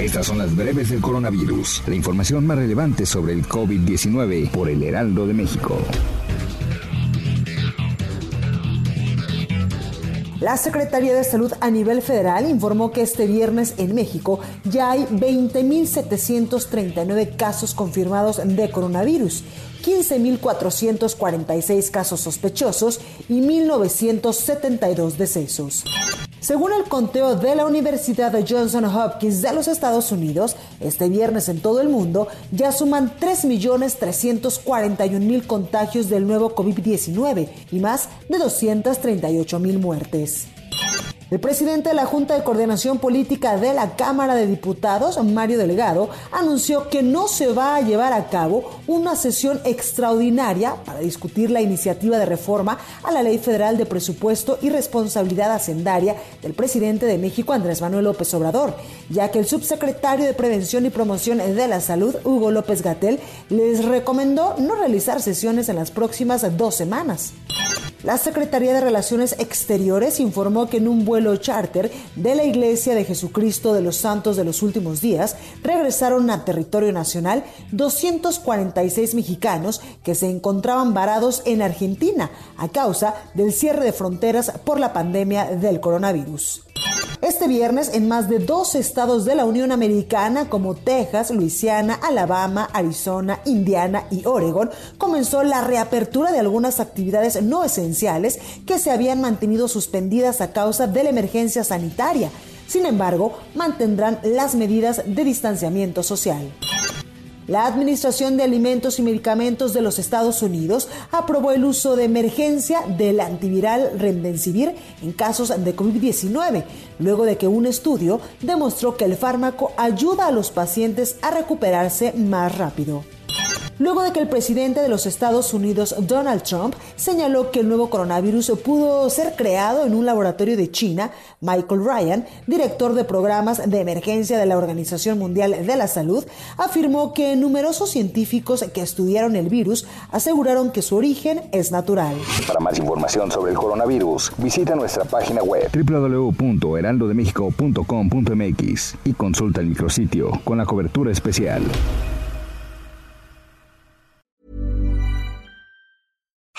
Estas son las breves del coronavirus. La información más relevante sobre el COVID-19 por el Heraldo de México. La Secretaría de Salud a nivel federal informó que este viernes en México ya hay 20.739 casos confirmados de coronavirus, 15.446 casos sospechosos y 1.972 decesos. Según el conteo de la Universidad de Johnson Hopkins de los Estados Unidos, este viernes en todo el mundo ya suman 3.341.000 contagios del nuevo COVID-19 y más de 238.000 muertes. El presidente de la Junta de Coordinación Política de la Cámara de Diputados, Mario Delgado, anunció que no se va a llevar a cabo una sesión extraordinaria para discutir la iniciativa de reforma a la Ley Federal de Presupuesto y Responsabilidad Hacendaria del presidente de México, Andrés Manuel López Obrador, ya que el subsecretario de Prevención y Promoción de la Salud, Hugo López Gatel, les recomendó no realizar sesiones en las próximas dos semanas. La Secretaría de Relaciones Exteriores informó que en un vuelo charter de la Iglesia de Jesucristo de los Santos de los Últimos Días regresaron a territorio nacional 246 mexicanos que se encontraban varados en Argentina a causa del cierre de fronteras por la pandemia del coronavirus. Este viernes, en más de dos estados de la Unión Americana como Texas, Luisiana, Alabama, Arizona, Indiana y Oregon, comenzó la reapertura de algunas actividades no esenciales que se habían mantenido suspendidas a causa de la emergencia sanitaria. Sin embargo, mantendrán las medidas de distanciamiento social. La Administración de Alimentos y Medicamentos de los Estados Unidos aprobó el uso de emergencia del antiviral Remdesivir en casos de COVID-19, luego de que un estudio demostró que el fármaco ayuda a los pacientes a recuperarse más rápido luego de que el presidente de los Estados Unidos, Donald Trump, señaló que el nuevo coronavirus pudo ser creado en un laboratorio de China, Michael Ryan, director de programas de emergencia de la Organización Mundial de la Salud, afirmó que numerosos científicos que estudiaron el virus aseguraron que su origen es natural. Para más información sobre el coronavirus, visita nuestra página web www.heraldodemexico.com.mx y consulta el micrositio con la cobertura especial.